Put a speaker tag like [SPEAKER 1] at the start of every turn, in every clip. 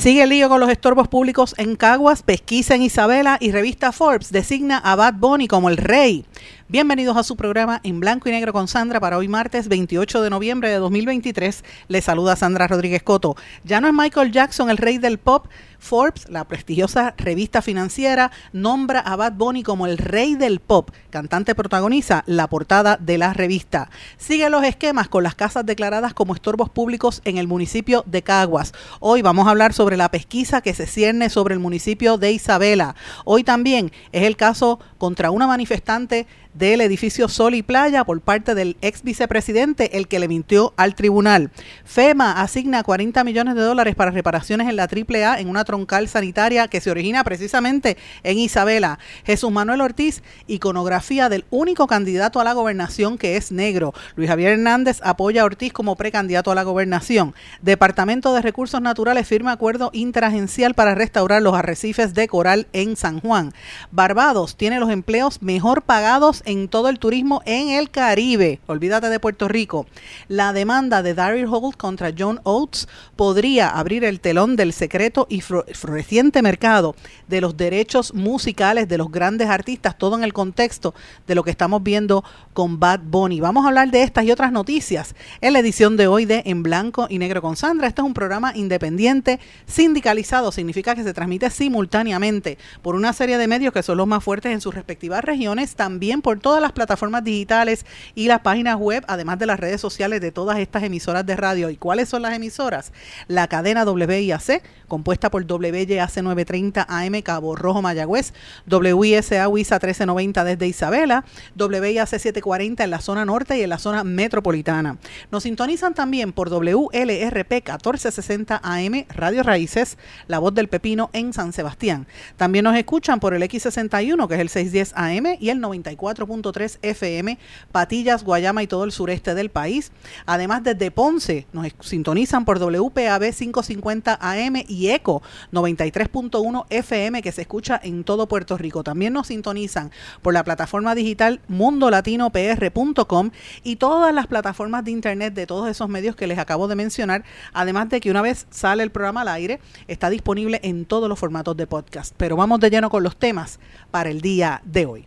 [SPEAKER 1] Sigue el lío con los estorbos públicos en Caguas, pesquisa en Isabela y revista Forbes designa a Bad Bunny como el rey. Bienvenidos a su programa en blanco y negro con Sandra para hoy martes 28 de noviembre de 2023. Les saluda Sandra Rodríguez Coto. Ya no es Michael Jackson el rey del pop. Forbes, la prestigiosa revista financiera, nombra a Bad Bunny como el rey del pop. Cantante protagoniza la portada de la revista. Sigue los esquemas con las casas declaradas como estorbos públicos en el municipio de Caguas. Hoy vamos a hablar sobre la pesquisa que se cierne sobre el municipio de Isabela. Hoy también es el caso contra una manifestante del edificio Sol y Playa por parte del ex vicepresidente, el que le mintió al tribunal. FEMA asigna 40 millones de dólares para reparaciones en la AAA en una troncal sanitaria que se origina precisamente en Isabela. Jesús Manuel Ortiz, iconografía del único candidato a la gobernación que es negro. Luis Javier Hernández apoya a Ortiz como precandidato a la gobernación. Departamento de Recursos Naturales firma acuerdo interagencial para restaurar los arrecifes de coral en San Juan. Barbados tiene los empleos mejor pagados en todo el turismo en el Caribe. Olvídate de Puerto Rico. La demanda de Daryl Holt contra John Oates podría abrir el telón del secreto y floreciente mercado de los derechos musicales de los grandes artistas, todo en el contexto de lo que estamos viendo con Bad Bunny. Vamos a hablar de estas y otras noticias en la edición de hoy de En Blanco y Negro con Sandra. Este es un programa independiente, sindicalizado, significa que se transmite simultáneamente por una serie de medios que son los más fuertes en sus respectivas regiones, también por por todas las plataformas digitales y las páginas web, además de las redes sociales de todas estas emisoras de radio. ¿Y cuáles son las emisoras? La cadena WIAC, compuesta por WYAC 930 AM Cabo Rojo Mayagüez, WISA WISA 1390 desde Isabela, WIAC 740 en la zona norte y en la zona metropolitana. Nos sintonizan también por WLRP 1460 AM Radio Raíces, La Voz del Pepino en San Sebastián. También nos escuchan por el X61, que es el 610 AM, y el 94 4.3 FM, Patillas, Guayama y todo el sureste del país. Además, desde Ponce nos sintonizan por WPAB 550 AM y ECO 93.1 FM que se escucha en todo Puerto Rico. También nos sintonizan por la plataforma digital mundolatinopr.com y todas las plataformas de internet de todos esos medios que les acabo de mencionar. Además de que una vez sale el programa al aire, está disponible en todos los formatos de podcast. Pero vamos de lleno con los temas para el día de hoy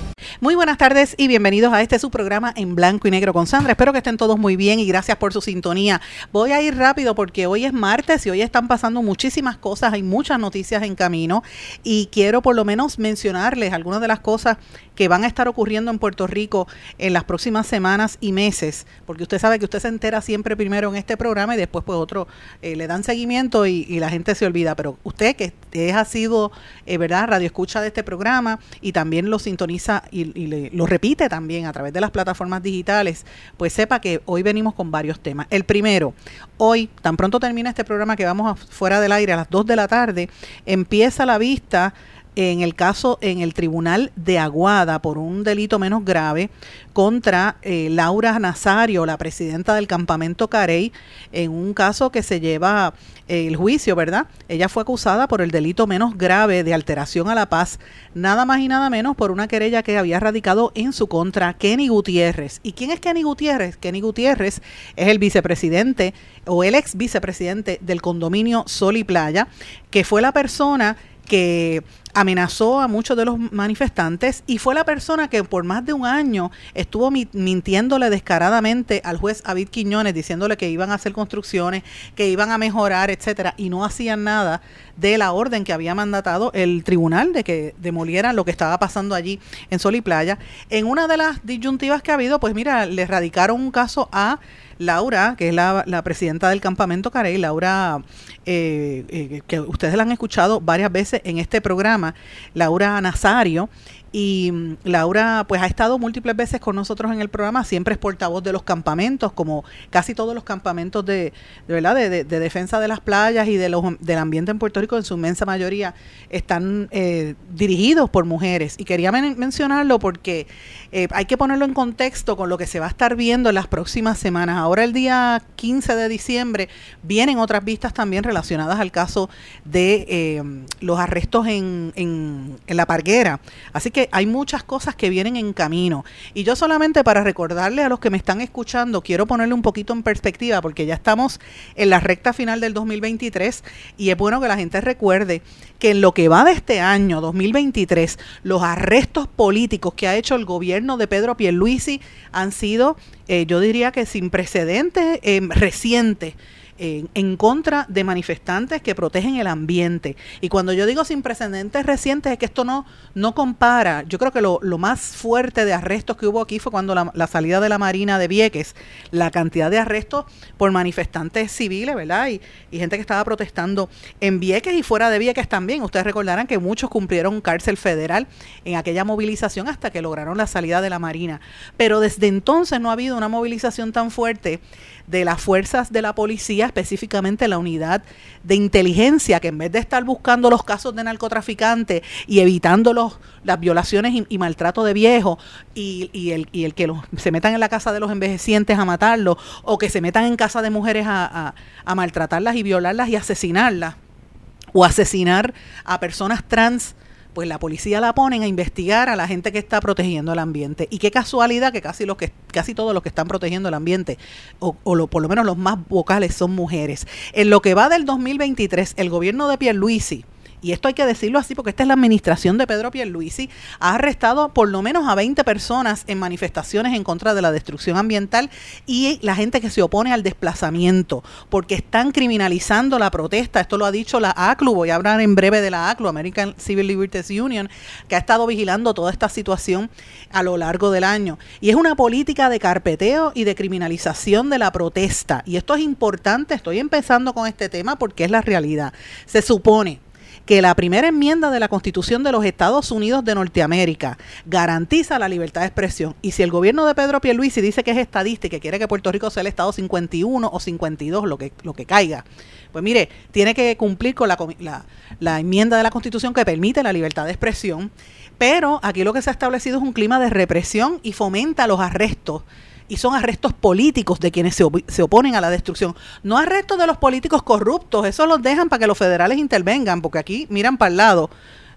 [SPEAKER 1] Muy buenas tardes y bienvenidos a este su programa en blanco y negro con Sandra. Espero que estén todos muy bien y gracias por su sintonía. Voy a ir rápido porque hoy es martes y hoy están pasando muchísimas cosas, hay muchas noticias en camino y quiero por lo menos mencionarles algunas de las cosas que van a estar ocurriendo en Puerto Rico en las próximas semanas y meses, porque usted sabe que usted se entera siempre primero en este programa y después pues otro eh, le dan seguimiento y, la gente se olvida, pero usted que es, ha sido, eh, ¿verdad?, radio escucha de este programa y también lo sintoniza y y, lo repite también a través de las plataformas digitales, pues sepa que hoy venimos con varios temas. El primero, hoy, tan pronto termina este programa que vamos fuera del aire a las 2 de la tarde, empieza la vista en el caso en el Tribunal de Aguada por un delito menos grave contra eh, Laura Nazario, la presidenta del campamento Carey, en un caso que se lleva eh, el juicio, ¿verdad? Ella fue acusada por el delito menos grave de alteración a la paz, nada más y nada menos por una querella que había radicado en su contra Kenny Gutiérrez. ¿Y quién es Kenny Gutiérrez? Kenny Gutiérrez es el vicepresidente o el ex vicepresidente del condominio Sol y Playa, que fue la persona que amenazó a muchos de los manifestantes y fue la persona que por más de un año estuvo mintiéndole descaradamente al juez David Quiñones, diciéndole que iban a hacer construcciones, que iban a mejorar, etcétera, y no hacían nada de la orden que había mandatado el tribunal de que demolieran lo que estaba pasando allí en Sol y Playa. En una de las disyuntivas que ha habido, pues mira, le radicaron un caso a Laura, que es la, presidenta del campamento Carey, Laura, eh, eh, que ustedes la han escuchado varias veces en este programa, Laura Nazario, Y mm, Laura pues ha estado múltiples veces con nosotros en el programa, siempre es portavoz de los campamentos, como casi todos los campamentos de, de verdad de, defensa de las playas y de los, del ambiente en Puerto Rico, en su inmensa mayoría, están eh, dirigidos por mujeres. Y quería mencionarlo porque eh, hay que ponerlo en contexto con lo que se va a estar viendo en las próximas semanas. Ahora el día 15 de diciembre vienen otras vistas también relacionadas al caso de eh, los arrestos en, en, en la parguera. Así que hay muchas cosas que vienen en camino. Y yo solamente para recordarle a los que me están escuchando, quiero ponerle un poquito en perspectiva, porque ya estamos en la recta final del 2023 y es bueno que la gente recuerde que en lo que va de este año, 2023, los arrestos políticos que ha hecho el gobierno de Pedro Pierluisi han sido, eh, yo diría que sin precedentes, eh, recientes en, contra de manifestantes que protegen el ambiente. Y cuando yo digo sin precedentes recientes es que esto no, no compara. Yo creo que lo, más fuerte de arrestos que hubo aquí fue cuando la, salida de la Marina de Vieques, la cantidad de arrestos por manifestantes civiles, ¿verdad? Y, y gente que estaba protestando en Vieques y fuera de Vieques también. Ustedes recordarán que muchos cumplieron cárcel federal en aquella movilización hasta que lograron la salida de la Marina. Pero desde entonces no ha habido una movilización tan fuerte de las fuerzas de la policía, específicamente la unidad de inteligencia, que en vez de estar buscando los casos de narcotraficantes y evitando los, las violaciones y, maltrato de viejos y, el, y el que se metan en la casa de los envejecientes a matarlos o que se metan en casa de mujeres a, a maltratarlas y violarlas y asesinarlas o asesinar a personas trans pues la policía la ponen a investigar a la gente que está protegiendo el ambiente. Y qué casualidad que casi los que casi todos los que están protegiendo el ambiente o, o por lo menos los más vocales son mujeres. En lo que va del 2023, el gobierno de Pierluisi y esto hay que decirlo así porque esta es la administración de Pedro Pierluisi, ha arrestado por lo menos a 20 personas en manifestaciones en contra de la destrucción ambiental y la gente que se opone al desplazamiento, porque están criminalizando la protesta. Esto lo ha dicho la ACLU, voy a hablar en breve de la ACLU, American Civil Liberties Union, que ha estado vigilando toda esta situación a lo largo del año. Y es una política de carpeteo y de criminalización de la protesta. Y esto es importante, estoy empezando con este tema porque es la realidad. Se supone que la primera enmienda de la Constitución de los Estados Unidos de Norteamérica garantiza la libertad de expresión. Y si el gobierno de Pedro Pierluisi dice que es estadista y que quiere que Puerto Rico sea el Estado 51 o 52, lo que, lo que caiga, pues mire, tiene que cumplir con la, la, la enmienda de la Constitución que permite la libertad de expresión. Pero aquí lo que se ha establecido es un clima de represión y fomenta los arrestos y son arrestos políticos de quienes se, se, oponen a la destrucción. No arrestos de los políticos corruptos, eso los dejan para que los federales intervengan, porque aquí miran para el lado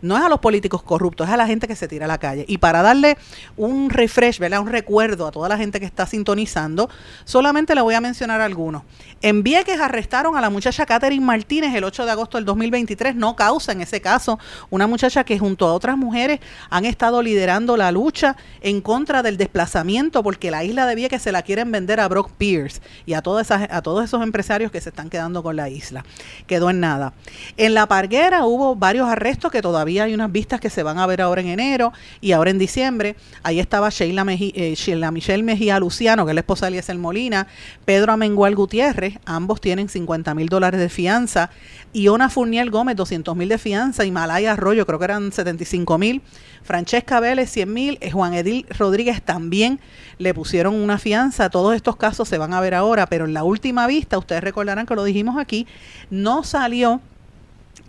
[SPEAKER 1] no es a los políticos corruptos, es a la gente que se tira a la calle. Y para darle un refresh, un recuerdo a toda la gente que está sintonizando, solamente le voy a mencionar algunos. En Vieques arrestaron a la muchacha Catherine Martínez el 8 de agosto del 2023, no causa en ese caso, una muchacha que junto a otras mujeres han estado liderando la lucha en contra del desplazamiento porque la isla de Vieques se la quieren vender a Brock Pierce y a, todas esas, a todos esos empresarios que se están quedando con la isla. Quedó en nada. En La Parguera hubo varios arrestos que todavía hay unas vistas que se van a ver ahora en enero y ahora en diciembre. Ahí estaba Sheila, eh, Michelle Mejía Luciano, que es la esposa de Eliezer Molina, Pedro Amengual Gutiérrez, ambos tienen 50 mil dólares de fianza, Iona Furniel Gómez, 200 mil de fianza, y Malaya Arroyo, creo que eran 75 mil, Francesca Vélez, 100 mil, eh, Juan Edil Rodríguez también le pusieron una fianza. Todos estos casos se van a ver ahora, pero en la última vista, ustedes recordarán que lo dijimos aquí, no salió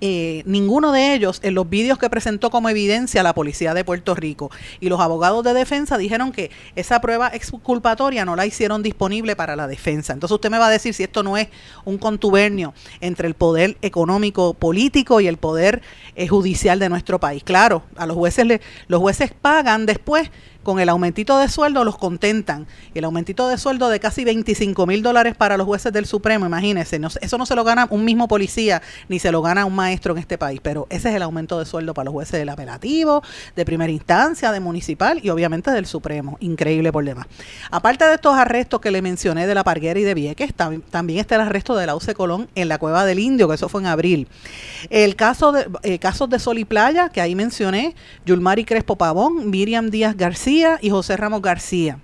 [SPEAKER 1] eh, ninguno de ellos en los vídeos que presentó como evidencia la policía de Puerto Rico. Y los abogados de defensa dijeron que esa prueba exculpatoria no la hicieron disponible para la defensa. Entonces usted me va a decir si esto no es un contubernio entre el poder económico político y el poder eh, judicial de nuestro país. Claro, a los jueces le, los jueces pagan después con el aumentito de sueldo los contentan. El aumentito de sueldo de casi 25 mil dólares para los jueces del Supremo, imagínense, eso no se lo gana un mismo policía ni se lo gana un maestro en este país, pero ese es el aumento de sueldo para los jueces del apelativo, de primera instancia, de municipal y obviamente del Supremo. Increíble por demás. Aparte de estos arrestos que le mencioné de la Parguera y de Vieques, también está el arresto de la Colón en la Cueva del Indio, que eso fue en abril. El caso de eh, casos de Sol y Playa, que ahí mencioné, Yulmari Crespo Pavón, Miriam Díaz García, y José Ramos García.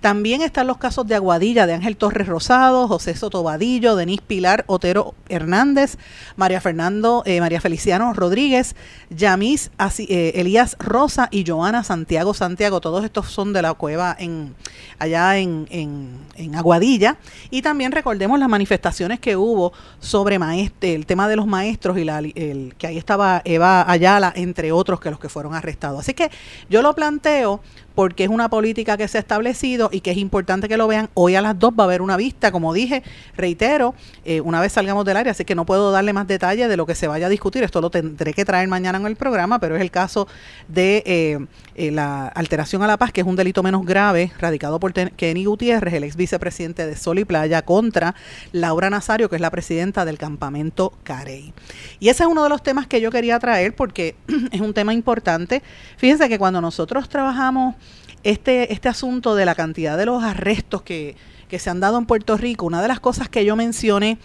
[SPEAKER 1] También están los casos de Aguadilla de Ángel Torres Rosado, José Sotobadillo, Denis Pilar Otero Hernández, María Fernando, eh, María Feliciano Rodríguez, Yamis eh, Elías Rosa y Joana Santiago Santiago. Todos estos son de la cueva en allá en, en, Aguadilla. Y también recordemos las manifestaciones que hubo sobre maestre, el tema de los maestros y la, el, que ahí estaba Eva Ayala, entre otros que los que fueron arrestados. Así que yo lo planteo porque es una política que se ha establecido y que es importante que lo vean. Hoy a las dos va a haber una vista, como dije, reitero, eh, una vez salgamos del área, así que no puedo darle más detalles de lo que se vaya a discutir. Esto lo tendré que traer mañana en el programa, pero es el caso de eh, eh, la alteración a la paz, que es un delito menos grave, radicado por Kenny Gutiérrez, el ex vicepresidente de Sol y Playa, contra Laura Nazario, que es la presidenta del campamento Carey. Y ese es uno de los temas que yo quería traer porque es un tema importante. Fíjense que cuando nosotros trabajamos este, este asunto de la cantidad de los arrestos que, que se han dado en Puerto Rico, una de las cosas que yo mencioné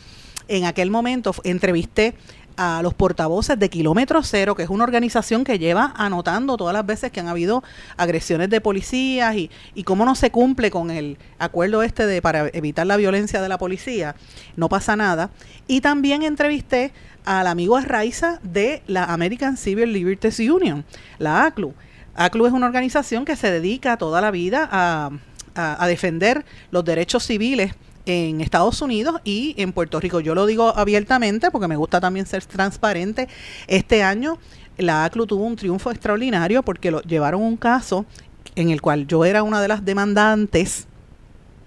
[SPEAKER 1] en aquel momento, entrevisté a los portavoces de Kilómetro Cero, que es una organización que lleva anotando todas las veces que han habido agresiones de policías y, y cómo no se cumple con el acuerdo este de para evitar la violencia de la policía, no pasa nada. Y también entrevisté al amigo Arraiza de la American Civil Liberties Union, la ACLU. ACLU es una organización que se dedica toda la vida a, defender los derechos civiles en Estados Unidos y en Puerto Rico. Yo lo digo abiertamente porque me gusta también ser transparente. Este año la ACLU tuvo un triunfo extraordinario porque lo, llevaron un caso en el cual yo era una de las demandantes.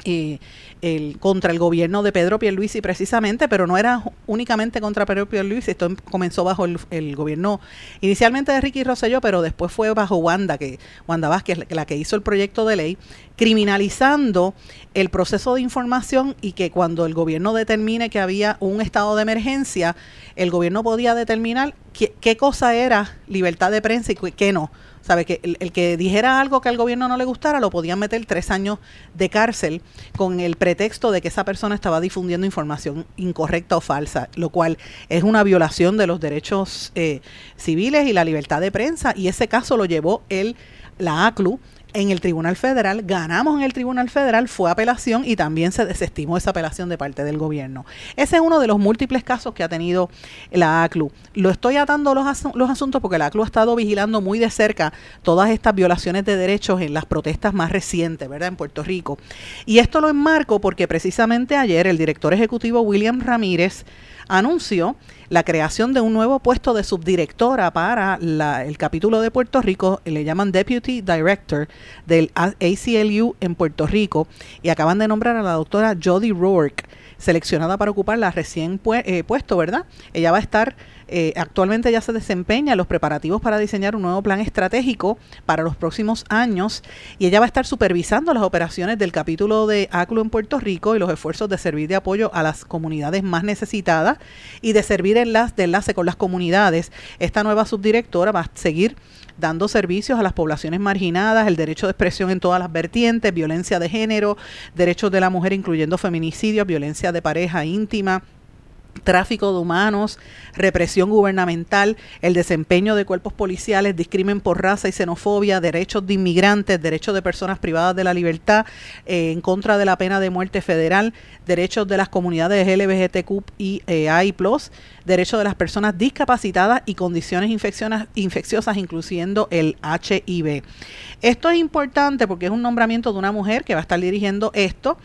[SPEAKER 1] Eh, el, contra el gobierno de Pedro Pierluisi precisamente, pero no era únicamente contra Pedro Pierluisi, esto comenzó bajo el, gobierno inicialmente de Ricky Rosselló, pero después fue bajo Wanda, que Wanda Vázquez, la que hizo el proyecto de ley, criminalizando el proceso de información y que cuando el gobierno determine que había un estado de emergencia, el gobierno podía determinar qué, qué cosa era libertad de prensa y qué no. ¿Sabe? Que el, que dijera algo que al gobierno no le gustara lo podían meter tres años de cárcel con el pretexto de que esa persona estaba difundiendo información incorrecta o falsa, lo cual es una violación de los derechos eh, civiles y la libertad de prensa. Y ese caso lo llevó el, la ACLU en el Tribunal Federal, ganamos en el Tribunal Federal, fue apelación y también se desestimó esa apelación de parte del gobierno. Ese es uno de los múltiples casos que ha tenido la ACLU. Lo estoy atando los, asuntos porque la ACLU ha estado vigilando muy de cerca todas estas violaciones de derechos en las protestas más recientes, ¿verdad? En Puerto Rico. Y esto lo enmarco porque precisamente ayer el director ejecutivo William Ramírez anunció la creación de un nuevo puesto de subdirectora para el capítulo de Puerto Rico, le llaman Deputy Director del ACLU en Puerto Rico, y acaban de nombrar a la doctora Jody Rourke, seleccionada para ocupar la recién eh, puesto, ¿verdad? Ella va a estar eh, actualmente ya se desempeña los preparativos para diseñar un nuevo plan estratégico para los próximos años y ella va a estar supervisando las operaciones del capítulo de ACLU en Puerto Rico y los esfuerzos de servir de apoyo a las comunidades más necesitadas y de servir en las, de enlace con las comunidades. Esta nueva subdirectora va a seguir dando servicios a las poblaciones marginadas, el derecho de expresión en todas las vertientes, violencia de género, derechos de la mujer incluyendo feminicidios, violencia de pareja íntima, tráfico de humanos, represión gubernamental, el desempeño de cuerpos policiales, discrimen por raza y xenofobia, derechos de inmigrantes, derechos de personas privadas de la libertad, eh, en contra de la pena de muerte federal, derechos de las comunidades LGBTQ y eh, AI+, derechos de las personas discapacitadas y condiciones infecciosas, incluyendo el HIV. Esto es importante porque es un nombramiento de una mujer que va a estar dirigiendo esto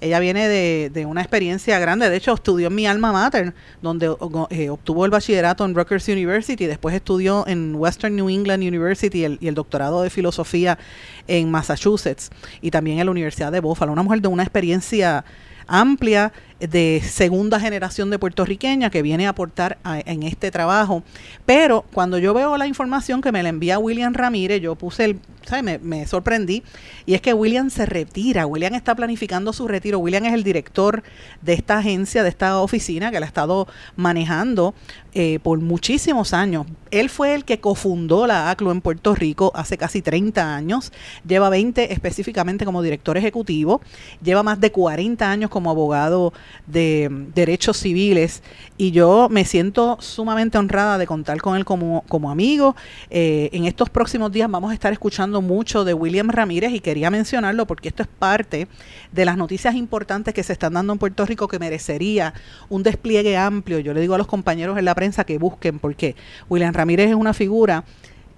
[SPEAKER 1] ella viene de, de, una experiencia grande, de hecho estudió en mi alma mater, donde eh, obtuvo el bachillerato en Rutgers University, después estudió en Western New England University y el doctorado de filosofía en Massachusetts y también en la Universidad de Buffalo. Una mujer de una experiencia amplia de segunda generación de puertorriqueña que viene a aportar en este trabajo. Pero cuando yo veo la información que me la envía William Ramírez, yo puse el, Me, me, sorprendí, y es que William se retira, William está planificando su retiro, William es el director de esta agencia, de esta oficina que la ha estado manejando eh, por muchísimos años. Él fue el que cofundó la ACLU en Puerto Rico hace casi 30 años, lleva 20 específicamente como director ejecutivo, lleva más de 40 años como abogado de derechos civiles. Y yo me siento sumamente honrada de contar con él como, como amigo. Eh, en estos próximos días vamos a estar escuchando mucho de William Ramírez y quería mencionarlo porque esto es parte de las noticias importantes que se están dando en Puerto Rico que merecería un despliegue amplio. Yo le digo a los compañeros en la prensa que busquen porque William Ramírez es una figura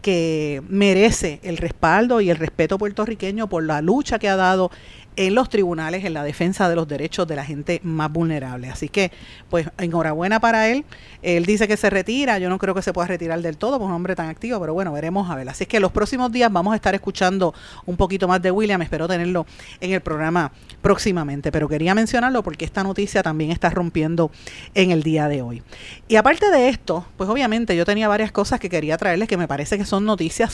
[SPEAKER 1] que merece el respaldo y el respeto puertorriqueño por la lucha que ha dado en los tribunales en la defensa de los derechos de la gente más vulnerable. Así que, pues, enhorabuena para él. Él dice que se retira, yo no creo que se pueda retirar del todo, por un hombre tan activo, pero bueno, veremos a ver. Así que los próximos días vamos a estar escuchando un poquito más de William, espero tenerlo en el programa próximamente, pero quería mencionarlo porque esta noticia también está rompiendo en el día de hoy. Y aparte de esto, pues obviamente yo tenía varias cosas que quería traerles que me parece que son noticias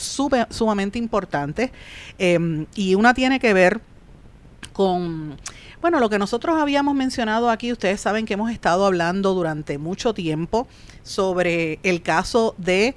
[SPEAKER 1] sumamente importantes em, y una tiene que ver con, bueno, lo que nosotros habíamos mencionado aquí, ustedes saben que hemos estado hablando durante mucho tiempo sobre el caso de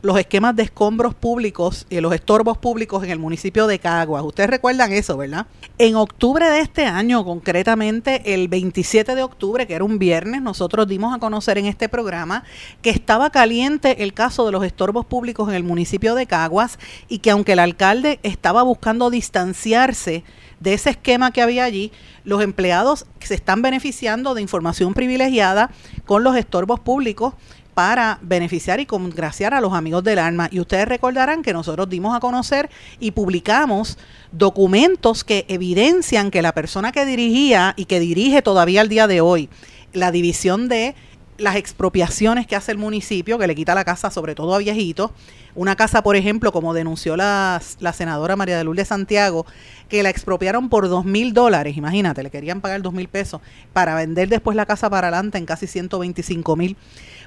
[SPEAKER 1] los esquemas de escombros públicos y los estorbos públicos en el municipio de Caguas. Ustedes recuerdan eso, ¿verdad? En octubre de este año, concretamente el 27 de octubre, que era un viernes, nosotros dimos a conocer en este programa que estaba caliente el caso de los estorbos públicos en el municipio de Caguas y que aunque el alcalde estaba buscando distanciarse de ese esquema que había allí, los empleados se están beneficiando de información privilegiada con los estorbos públicos para beneficiar y congraciar a los amigos del alma. Y ustedes recordarán que nosotros dimos a conocer y publicamos documentos que evidencian que la persona que dirigía y que dirige todavía al día de hoy la división de las expropiaciones que hace el municipio, que le quita la casa sobre todo a viejitos, una casa, por ejemplo, como denunció la, la senadora María de Lourdes Santiago, que la expropiaron por dos mil dólares, imagínate, le querían pagar dos mil pesos para vender después la casa para adelante en casi 125 mil.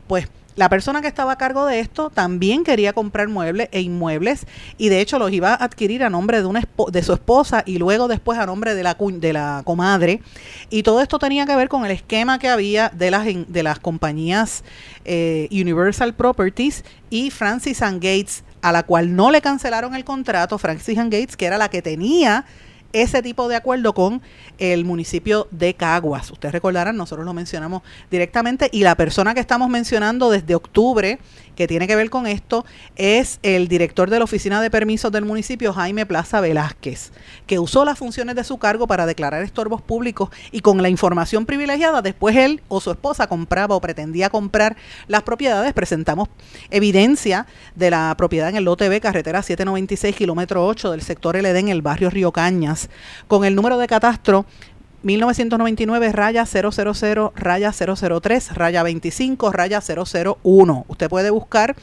[SPEAKER 1] Pues la persona que estaba a cargo de esto también quería comprar muebles e inmuebles y de hecho los iba a adquirir a nombre de, una de su esposa y luego después a nombre de la, de la comadre. Y todo esto tenía que ver con el esquema que había de las, de las compañías eh, Universal Properties y Francis and Gates, a la cual no le cancelaron el contrato, Francis and Gates, que era la que tenía ese tipo de acuerdo con el municipio de Caguas. Ustedes recordarán, nosotros lo mencionamos directamente y la persona que estamos mencionando desde octubre que tiene que ver con esto es el director de la Oficina de Permisos del municipio, Jaime Plaza Velázquez, que usó las funciones de su cargo para declarar estorbos públicos y con la información privilegiada, después él o su esposa compraba o pretendía comprar las propiedades. Presentamos evidencia de la propiedad en el lote B, carretera 796, kilómetro 8 del sector LD en el barrio Río Cañas, con el número de catastro 1999 raya 000 raya 003 raya 25 raya 001. Usted puede buscar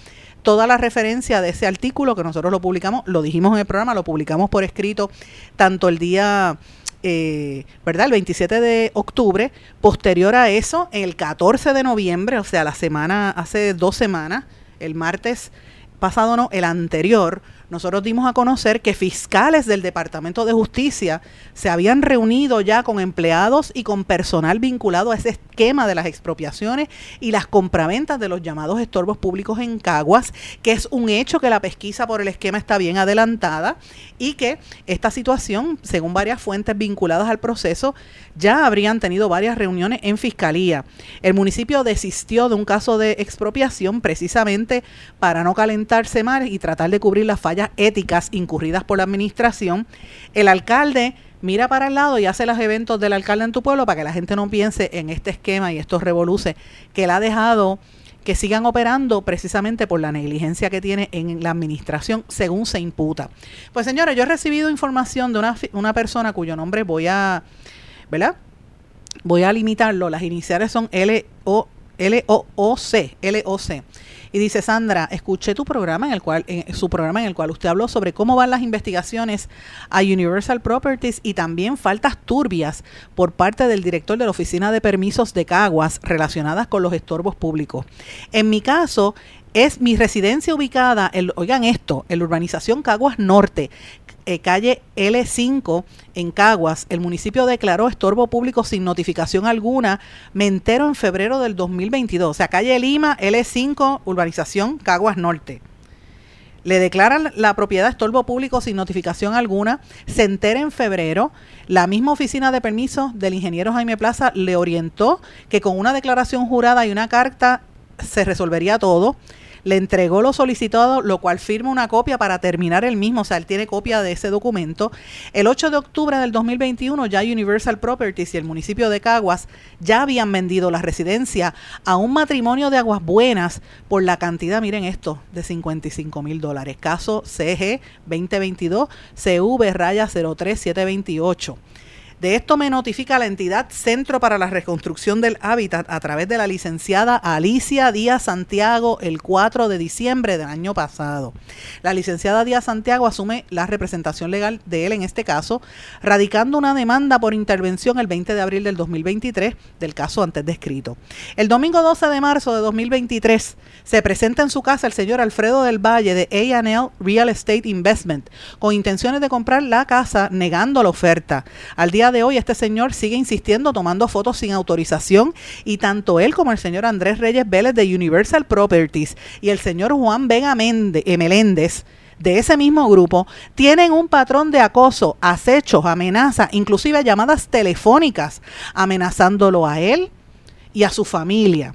[SPEAKER 1] toda la referencia de ese artículo que nosotros lo publicamos, lo dijimos en el programa, lo publicamos por escrito tanto el día, eh, ¿verdad? El 27 de octubre, posterior a eso, el 14 de noviembre, o sea, la semana, hace dos semanas, el martes pasado no, el anterior, nosotros dimos a conocer que fiscales del Departamento de Justicia se habían reunido ya con empleados y con personal vinculado a ese esquema de las expropiaciones y las compraventas de los llamados estorbos públicos en Caguas, que es un hecho que la pesquisa por el esquema está bien adelantada y que esta situación, según varias fuentes vinculadas al proceso, ya habrían tenido varias reuniones en fiscalía. El municipio desistió de un caso de expropiación precisamente para no calentarse más y tratar de cubrir las fallas éticas incurridas por la administración, el alcalde mira para el lado y hace los eventos del alcalde en tu pueblo para que la gente no piense en este esquema y estos revoluces que él ha dejado que sigan operando precisamente por la negligencia que tiene en la administración según se imputa. Pues señores, yo he recibido información de una, una persona cuyo nombre voy a, ¿verdad? Voy a limitarlo, las iniciales son L O L O O C, L O C. Y dice Sandra, escuché tu programa en el cual, en su programa en el cual usted habló sobre cómo van las investigaciones a Universal Properties y también faltas turbias por parte del director de la Oficina de Permisos de Caguas relacionadas con los estorbos públicos. En mi caso, es mi residencia ubicada, en, oigan esto, en la urbanización Caguas Norte, eh, calle L5 en Caguas, el municipio declaró estorbo público sin notificación alguna, me entero en febrero del 2022. O sea, calle Lima, L5, urbanización Caguas Norte. le declaran la propiedad estorbo público sin notificación alguna, se entera en febrero, la misma oficina de permisos del ingeniero Jaime Plaza le orientó que con una declaración jurada y una carta se resolvería todo le entregó lo solicitado, lo cual firma una copia para terminar el mismo, o sea, él tiene copia de ese documento. El 8 de octubre del 2021 ya Universal Properties y el municipio de Caguas ya habían vendido la residencia a un matrimonio de aguas buenas por la cantidad, miren esto, de 55 mil dólares. Caso CG 2022 CV raya 03728. De esto me notifica la entidad Centro para la Reconstrucción del Hábitat a través de la licenciada Alicia Díaz Santiago el 4 de diciembre del año pasado. La licenciada Díaz Santiago asume la representación legal de él en este caso, radicando una demanda por intervención el 20 de abril del 2023 del caso antes descrito. El domingo 12 de marzo de 2023 se presenta en su casa el señor Alfredo del Valle de A&L Real Estate Investment con intenciones de comprar la casa negando la oferta. Al día de hoy este señor sigue insistiendo tomando fotos sin autorización y tanto él como el señor Andrés Reyes Vélez de Universal Properties y el señor Juan Vega eh, Meléndez de ese mismo grupo tienen un patrón de acoso, acechos, amenazas, inclusive llamadas telefónicas amenazándolo a él y a su familia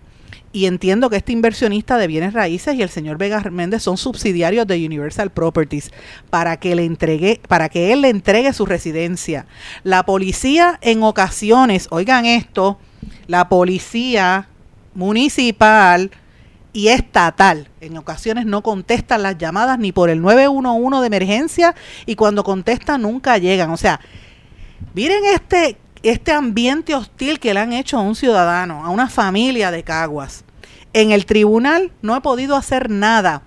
[SPEAKER 1] y entiendo que este inversionista de bienes raíces y el señor Vega Méndez son subsidiarios de Universal Properties para que le entregue, para que él le entregue su residencia. La policía en ocasiones, oigan esto, la policía municipal y estatal en ocasiones no contestan las llamadas ni por el 911 de emergencia y cuando contestan nunca llegan. O sea, miren este este ambiente hostil que le han hecho a un ciudadano, a una familia de Caguas. En el tribunal no he podido hacer nada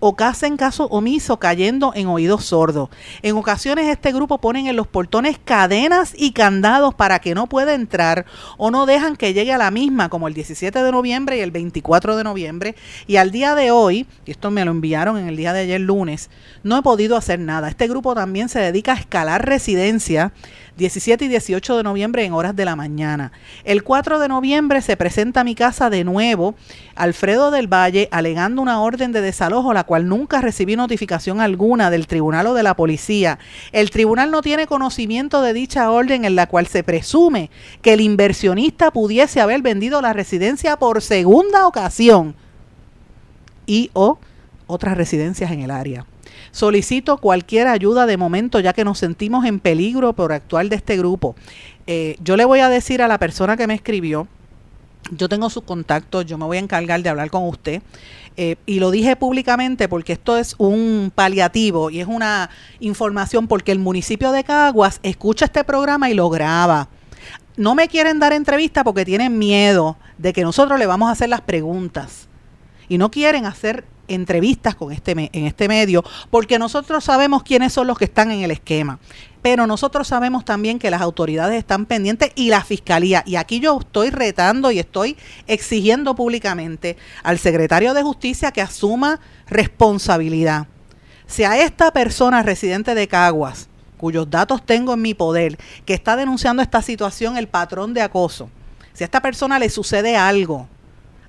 [SPEAKER 1] o en caso omiso cayendo en oídos sordos. En ocasiones este grupo ponen en los portones cadenas y candados para que no pueda entrar o no dejan que llegue a la misma como el 17 de noviembre y el 24 de noviembre y al día de hoy, y esto me lo enviaron en el día de ayer lunes, no he podido hacer nada. Este grupo también se dedica a escalar residencia 17 y 18 de noviembre en horas de la mañana. El 4 de noviembre se presenta a mi casa de nuevo Alfredo del Valle alegando una orden de desalojo, la cual nunca recibí notificación alguna del tribunal o de la policía. El tribunal no tiene conocimiento de dicha orden en la cual se presume que el inversionista pudiese haber vendido la residencia por segunda ocasión y o otras residencias en el área. Solicito cualquier ayuda de momento ya que nos sentimos en peligro por actuar de este grupo. Eh, yo le voy a decir a la persona que me escribió, yo tengo sus contactos, yo me voy a encargar de hablar con usted. Eh, y lo dije públicamente porque esto es un paliativo y es una información porque el municipio de Caguas escucha este programa y lo graba. No me quieren dar entrevista porque tienen miedo de que nosotros le vamos a hacer las preguntas. Y no quieren hacer entrevistas con este en este medio, porque nosotros sabemos quiénes son los que están en el esquema. Pero nosotros sabemos también que las autoridades están pendientes y la fiscalía. Y aquí yo estoy retando y estoy exigiendo públicamente al secretario de Justicia que asuma responsabilidad. Si a esta persona residente de Caguas, cuyos datos tengo en mi poder, que está denunciando esta situación, el patrón de acoso, si a esta persona le sucede algo,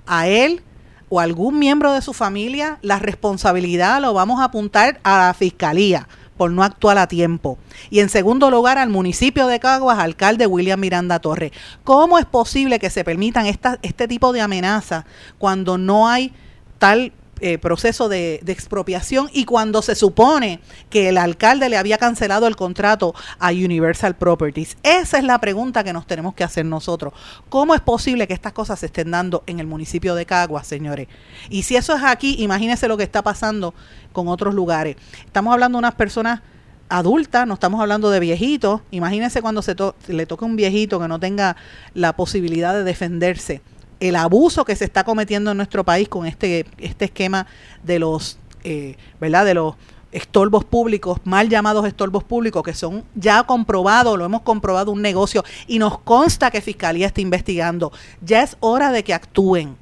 [SPEAKER 1] a él o algún miembro de su familia, la responsabilidad lo vamos a apuntar a la fiscalía por no actuar a tiempo. Y en segundo lugar, al municipio de Caguas, alcalde William Miranda Torres. ¿Cómo es posible que se permitan esta, este tipo de amenazas cuando no hay tal eh, proceso de, expropiación y cuando se supone que el alcalde le había cancelado el contrato a Universal Properties. Esa es la pregunta que nos tenemos que hacer nosotros. ¿Cómo es posible que estas cosas se estén dando en el municipio de Caguas, señores? Y si eso es aquí, imagínense lo que está pasando con otros lugares. Estamos hablando de unas personas adultas, no estamos hablando de viejitos. Imagínense cuando se le toque un viejito que no tenga la posibilidad de defenderse el abuso que se está cometiendo en nuestro país con este, este esquema de los, eh, ¿verdad? De los estorbos públicos, mal llamados estorbos públicos, que son ya comprobados, lo hemos comprobado un negocio y nos consta que Fiscalía está investigando. Ya es hora de que actúen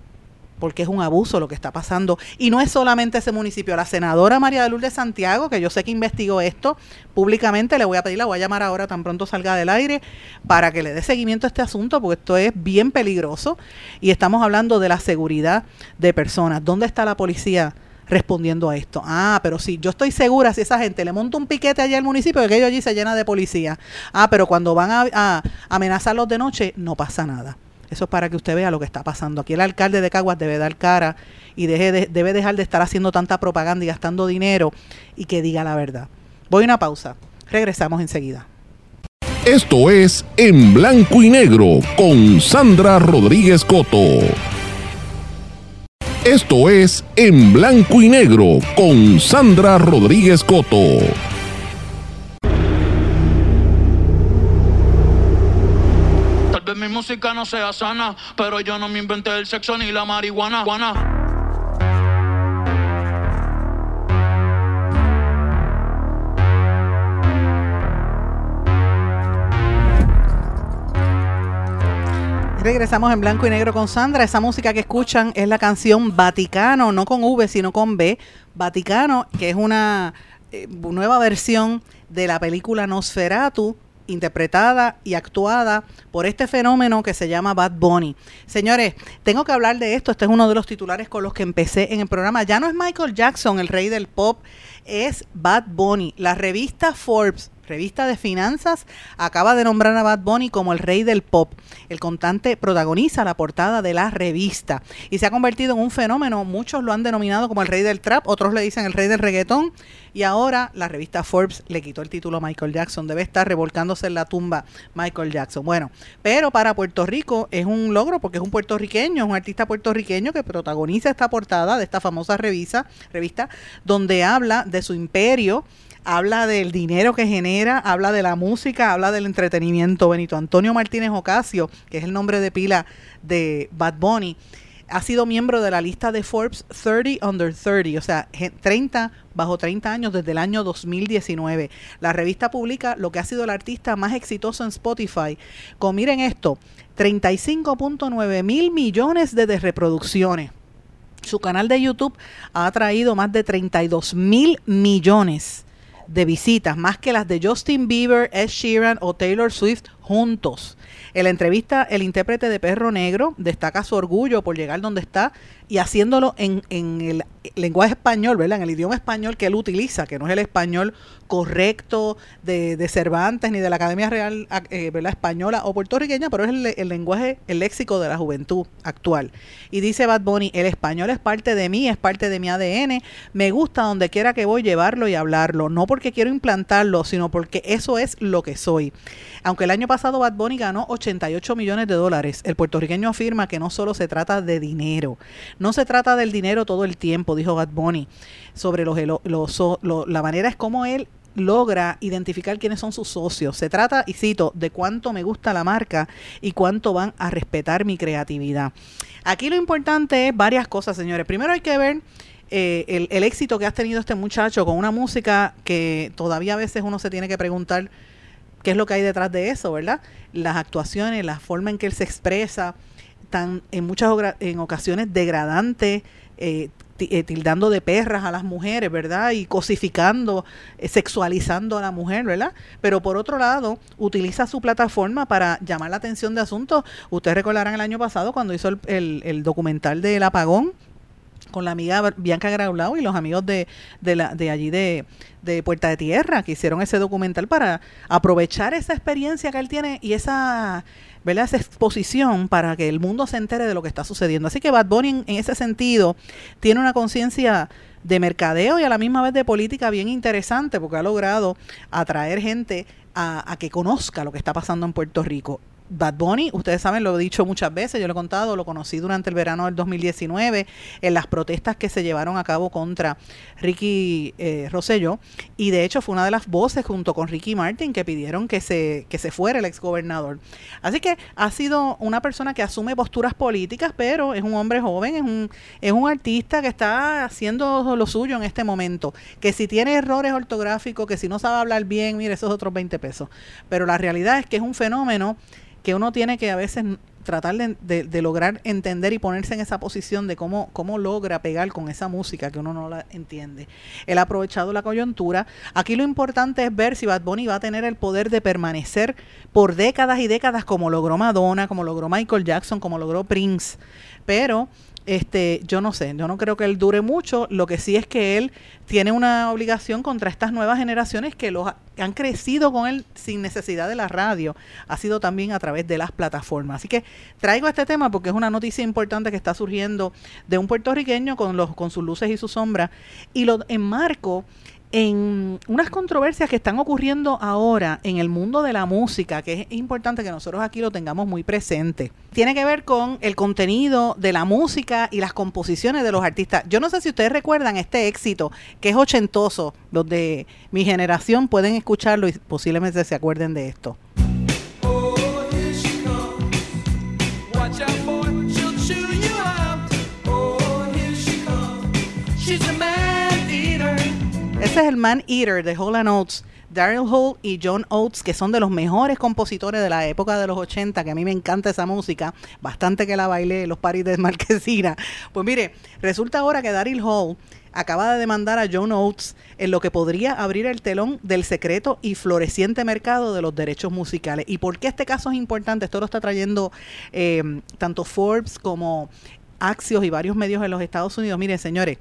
[SPEAKER 1] porque es un abuso lo que está pasando. Y no es solamente ese municipio, la senadora María de Lourdes Santiago, que yo sé que investigó esto públicamente, le voy a pedir, la voy a llamar ahora tan pronto salga del aire, para que le dé seguimiento a este asunto, porque esto es bien peligroso y estamos hablando de la seguridad de personas. ¿Dónde está la policía? respondiendo a esto. Ah, pero sí, yo estoy segura si esa gente le monta un piquete allá al municipio, que aquello allí se llena de policía. Ah, pero cuando van a, a amenazarlos de noche, no pasa nada. Eso es para que usted vea lo que está pasando. Aquí el alcalde de Caguas debe dar cara y debe dejar de estar haciendo tanta propaganda y gastando dinero y que diga la verdad. Voy a una pausa. Regresamos enseguida.
[SPEAKER 2] Esto es En Blanco y Negro con Sandra Rodríguez Coto. Esto es En Blanco y Negro con Sandra Rodríguez Coto.
[SPEAKER 3] No sea sana, pero yo no me inventé el sexo ni la marihuana.
[SPEAKER 1] Regresamos en blanco y negro con Sandra. Esa música que escuchan es la canción Vaticano, no con V, sino con B. Vaticano, que es una eh, nueva versión de la película Nosferatu, interpretada y actuada por este fenómeno que se llama Bad Bunny. Señores, tengo que hablar de esto. Este es uno de los titulares con los que empecé en el programa. Ya no es Michael Jackson, el rey del pop, es Bad Bunny. La revista Forbes revista de finanzas, acaba de nombrar a Bad Bunny como el rey del pop. El contante protagoniza la portada de la revista y se ha convertido en un fenómeno. Muchos lo han denominado como el rey del trap, otros le dicen el rey del reggaetón. Y ahora la revista Forbes le quitó el título a Michael Jackson. Debe estar revolcándose en la tumba Michael Jackson. Bueno, pero para Puerto Rico es un logro porque es un puertorriqueño, es un artista puertorriqueño que protagoniza esta portada de esta famosa revista, revista donde habla de su imperio habla del dinero que genera, habla de la música, habla del entretenimiento. Benito Antonio Martínez Ocasio, que es el nombre de pila de Bad Bunny, ha sido miembro de la lista de Forbes 30 Under 30, o sea, 30 bajo 30 años desde el año 2019. La revista publica lo que ha sido el artista más exitoso en Spotify, con miren esto, 35.9 mil millones de reproducciones. Su canal de YouTube ha atraído más de 32 mil millones de visitas, más que las de Justin Bieber, Ed Sheeran o Taylor Swift juntos. En la entrevista, el intérprete de Perro Negro destaca su orgullo por llegar donde está y haciéndolo en, en el lenguaje español, ¿verdad? En el idioma español que él utiliza, que no es el español correcto de, de Cervantes ni de la Academia Real eh, ¿verdad? Española o puertorriqueña, pero es el, lenguaje, el léxico de la juventud actual. Y dice Bad Bunny, el español es parte de mí, es parte de mi ADN, me gusta donde quiera que voy llevarlo y hablarlo, no porque quiero implantarlo, sino porque eso es lo que soy. Aunque el año pasado Bad Bunny ganó 88 millones de dólares, el puertorriqueño afirma que no solo se trata de dinero, no se trata del dinero todo el tiempo, dijo Bad Bunny, sobre los, la manera es como él logra identificar quiénes son sus socios. Se trata, y cito, de cuánto me gusta la marca y cuánto van a respetar mi creatividad. Aquí lo importante es varias cosas, señores. Primero hay que ver eh, el, el, éxito que ha tenido este muchacho con una música que todavía a veces uno se tiene que preguntar qué es lo que hay detrás de eso, ¿verdad? Las actuaciones, la forma en que él se expresa, tan en muchas en ocasiones degradante, eh, eh, tildando de perras a las mujeres, ¿verdad? Y cosificando, eh, sexualizando a la mujer, ¿verdad? Pero por otro lado, utiliza su plataforma para llamar la atención de asuntos. Ustedes recordarán el año pasado cuando hizo el, el, el documental del apagón, con la amiga Bianca Graulao y los amigos de, de, allí de, de Puerta de Tierra que hicieron ese documental para aprovechar esa experiencia que él tiene y esa, ¿verdad? esa exposición para que el mundo se entere de lo que está sucediendo. Así que Bad Bunny en, ese sentido tiene una conciencia de mercadeo y a la misma vez de política bien interesante porque ha logrado atraer gente a, a que conozca lo que está pasando en Puerto Rico. Bad Bunny, ustedes saben, lo he dicho muchas veces, yo lo he contado, lo conocí durante el verano del 2019 en las protestas que se llevaron a cabo contra Ricky eh, Rosselló y de hecho fue una de las voces junto con Ricky Martin que pidieron que se, que se fuera el exgobernador. Así que ha sido una persona que asume posturas políticas, pero es un hombre joven, es un, es un artista que está haciendo lo suyo en este momento, que si tiene errores ortográficos, que si no sabe hablar bien, mire, esos otros 20 pesos. Pero la realidad es que es un fenómeno que uno tiene que a veces tratar de, de, lograr entender y ponerse en esa posición de cómo, cómo logra pegar con esa música que uno no la entiende. Él ha aprovechado la coyuntura. Aquí lo importante es ver si Bad Bunny va a tener el poder de permanecer por décadas y décadas como logró Madonna, como logró Michael Jackson, como logró Prince. Pero este, yo no sé, yo no creo que él dure mucho. Lo que sí es que él tiene una obligación contra estas nuevas generaciones que los han crecido con él sin necesidad de la radio. Ha sido también a través de las plataformas. Así que traigo este tema porque es una noticia importante que está surgiendo de un puertorriqueño con los con sus luces y sus sombras y lo enmarco en unas controversias que están ocurriendo ahora en el mundo de la música, que es importante que nosotros aquí lo tengamos muy presente. Tiene que ver con el contenido de la música y las composiciones de los artistas. Yo no sé si ustedes recuerdan este éxito, que es ochentoso, los de mi generación pueden escucharlo y posiblemente se acuerden de esto. Es el Man Eater de Hall Oates. Daryl Hall y John Oates, que son de los mejores compositores de la época de los 80, que a mí me encanta esa música, bastante que la bailé en los paris de Marquesina. Pues mire, resulta ahora que Daryl Hall acaba de demandar a John Oates en lo que podría abrir el telón del secreto y floreciente mercado de los derechos musicales. ¿Y por qué este caso es importante? Esto lo está trayendo eh, tanto Forbes como Axios y varios medios en los Estados Unidos. Miren, señores,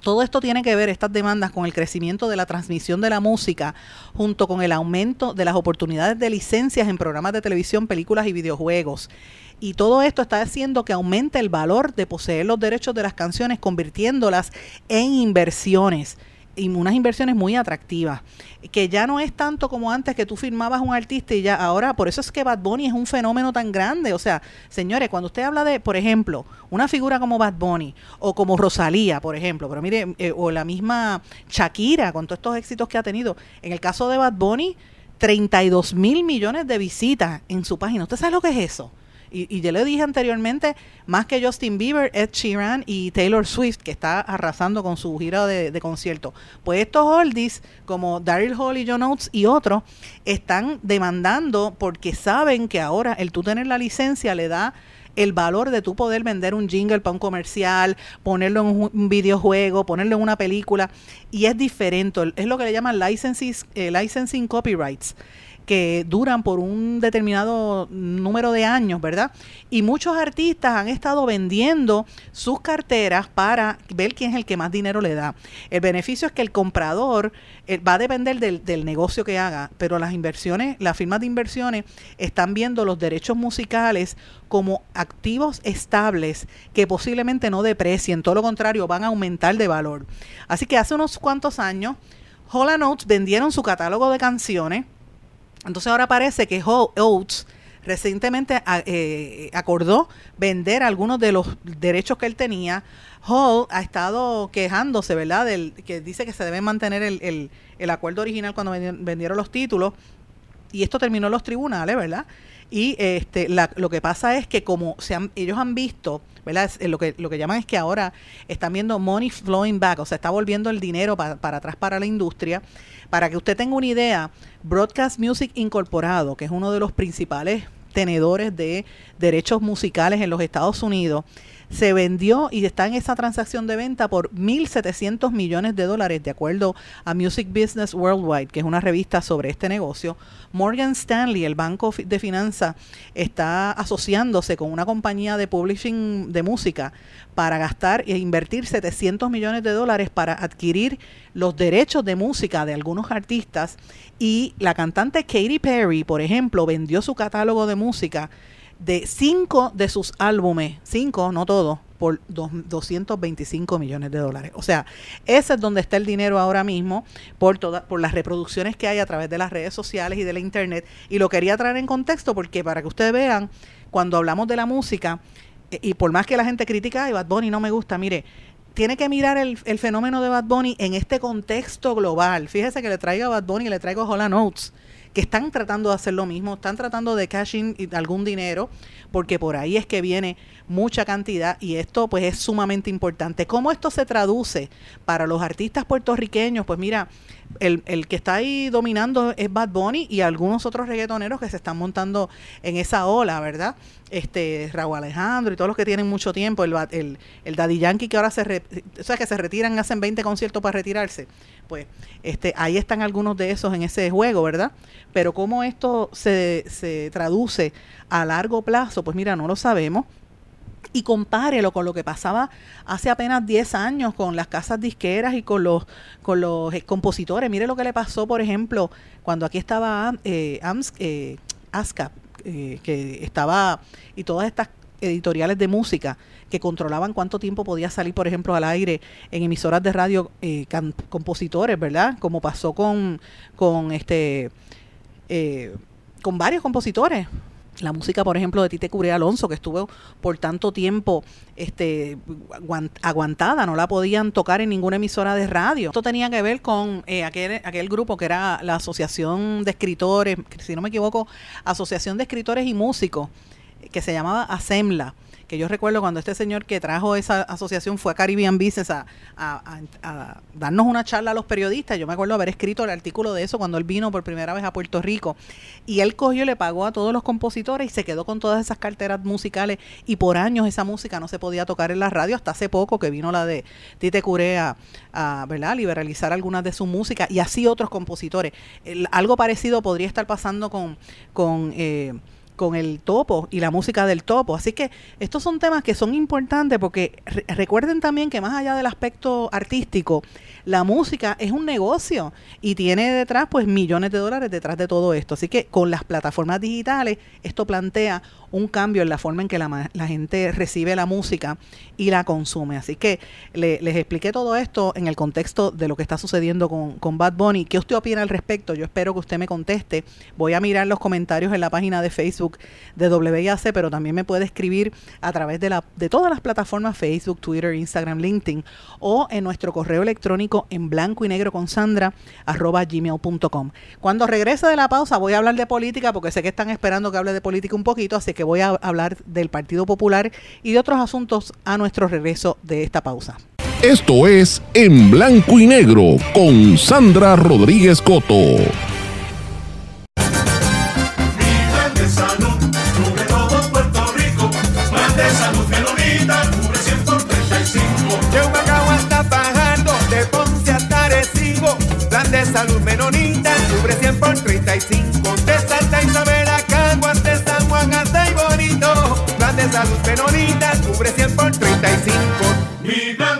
[SPEAKER 1] todo esto tiene que ver, estas demandas, con el crecimiento de la transmisión de la música, junto con el aumento de las oportunidades de licencias en programas de televisión, películas y videojuegos. Y todo esto está haciendo que aumente el valor de poseer los derechos de las canciones, convirtiéndolas en inversiones y unas inversiones muy atractivas, que ya no es tanto como antes que tú firmabas un artista y ya ahora, por eso es que Bad Bunny es un fenómeno tan grande, o sea, señores, cuando usted habla de, por ejemplo, una figura como Bad Bunny o como Rosalía, por ejemplo, pero mire, eh, o la misma Shakira con todos estos éxitos que ha tenido, en el caso de Bad Bunny, 32 mil millones de visitas en su página, ¿usted sabe lo que es eso? Y, y yo le dije anteriormente, más que Justin Bieber, Ed Sheeran y Taylor Swift, que está arrasando con su gira de, de concierto. Pues estos oldies, como Daryl Hall y John Oates y otros, están demandando porque saben que ahora el tú tener la licencia le da el valor de tú poder vender un jingle para un comercial, ponerlo en un, videojuego, ponerlo en una película, y es diferente, es lo que le llaman licensing, eh, licensing copyrights que duran por un determinado número de años, ¿verdad? Y muchos artistas han estado vendiendo sus carteras para ver quién es el que más dinero le da. El beneficio es que el comprador eh, va a depender del, negocio que haga, pero las inversiones, las firmas de inversiones están viendo los derechos musicales como activos estables que posiblemente no deprecien, todo lo contrario, van a aumentar de valor. Así que hace unos cuantos años, Hall Notes vendieron su catálogo de canciones entonces ahora parece que Oates recientemente ah, eh, acordó vender algunos de los derechos que él tenía. Hall ha estado quejándose, ¿verdad? Del, que dice que se debe mantener el, el, acuerdo original cuando vendieron los títulos. Y esto terminó en los tribunales, ¿verdad? Y este, lo que pasa es que como se han, ellos han visto, ¿verdad? lo, que, lo que llaman es que ahora están viendo money flowing back, o sea, está volviendo el dinero para, para atrás para la industria. Para que usted tenga una idea, Broadcast Music Incorporado, que es uno de los principales tenedores de derechos musicales en los Estados Unidos, se vendió y está en esa transacción de venta por 1.700 millones de dólares, de acuerdo a Music Business Worldwide, que es una revista sobre este negocio. Morgan Stanley, el banco de finanzas, está asociándose con una compañía de publishing de música para gastar e invertir 700 millones de dólares para adquirir los derechos de música de algunos artistas. Y la cantante Katy Perry, por ejemplo, vendió su catálogo de música de cinco de sus álbumes, cinco, no todos, por 225 millones de dólares. O sea, ese es donde está el dinero ahora mismo por, toda, por las reproducciones que hay a través de las redes sociales y de la internet. Y lo quería traer en contexto porque para que ustedes vean, cuando hablamos de la música, eh, y por más que la gente critica, ay, Bad Bunny no me gusta, mire, tiene que mirar el, el, fenómeno de Bad Bunny en este contexto global. Fíjese que le traigo a Bad Bunny y le traigo Hola Notes que están tratando de hacer lo mismo, están tratando de cash in algún dinero, porque por ahí es que viene mucha cantidad y esto pues es sumamente importante. ¿Cómo esto se traduce para los artistas puertorriqueños? Pues mira, el, el, que está ahí dominando es Bad Bunny y algunos otros reggaetoneros que se están montando en esa ola, ¿verdad? Este, Raúl Alejandro y todos los que tienen mucho tiempo, el, el, el Daddy Yankee que ahora se, sea, que se retiran, hacen 20 conciertos para retirarse, pues este, ahí están algunos de esos en ese juego, ¿verdad? Pero cómo esto se, se traduce a largo plazo, pues mira, no lo sabemos y compárelo con lo que pasaba hace apenas 10 años con las casas disqueras y con los con los eh, compositores. Mire lo que le pasó, por ejemplo, cuando aquí estaba eh, eh ASCAP, eh, que estaba, y todas estas editoriales de música que controlaban cuánto tiempo podía salir, por ejemplo, al aire en emisoras de radio compositores, ¿verdad? Como pasó con, con este con varios compositores la música, por ejemplo, de Tite Cubre Alonso, que estuvo por tanto tiempo este, aguantada, no la podían tocar en ninguna emisora de radio. Esto tenía que ver con eh, aquel, aquel grupo que era la Asociación de Escritores, si no me equivoco, Asociación de Escritores y Músicos, que se llamaba ASEMLA que yo recuerdo cuando este señor que trajo esa asociación fue a Caribbean Business a, darnos una charla a los periodistas. Yo me acuerdo haber escrito el artículo de eso cuando él vino por primera vez a Puerto Rico. Y él cogió, le pagó a todos los compositores y se quedó con todas esas carteras musicales. Y por años esa música no se podía tocar en la radio, hasta hace poco que vino la de Tite Curea a, ¿verdad? liberalizar algunas de su música y así otros compositores. algo parecido podría estar pasando con... eh, con el topo y la música del topo. Así que estos son temas que son importantes porque recuerden también que más allá del aspecto artístico, la música es un negocio y tiene detrás pues millones de dólares detrás de todo esto. Así que con las plataformas digitales esto plantea un cambio en la forma en que la, gente recibe la música y la consume. Así que les expliqué todo esto en el contexto de lo que está sucediendo con, con Bad Bunny. ¿Qué usted opina al respecto? Yo espero que usted me conteste. Voy a mirar los comentarios en la página de Facebook de WIAC, pero también me puede escribir a través de, la, de todas las plataformas Facebook, Twitter, Instagram, LinkedIn o en nuestro correo electrónico en blanco y negro con Sandra arroba gmail.com. Cuando regrese de la pausa voy a hablar de política porque sé que están esperando que hable de política un poquito, así que voy a hablar del Partido Popular y de otros asuntos a nuestro regreso de esta pausa.
[SPEAKER 2] Esto es En Blanco y Negro con Sandra Rodríguez Coto.
[SPEAKER 4] de salud menonita, cubre 100 por 35. De Santa Isabel bonito. Plan de salud menonita, cubre 100 por 35.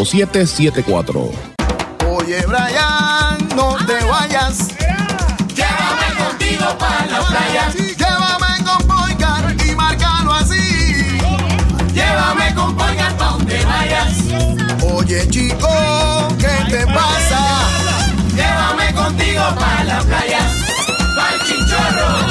[SPEAKER 2] 5774.
[SPEAKER 4] Oye, Brian, no te vayas.
[SPEAKER 5] Llévame contigo para la playa.
[SPEAKER 4] Llévame con Poicar y márcalo así.
[SPEAKER 5] Llévame con Poicar pa' donde vayas.
[SPEAKER 4] Oye, chico, ¿qué te pasa?
[SPEAKER 5] Llévame contigo para la playa. Pa'l chinchorro,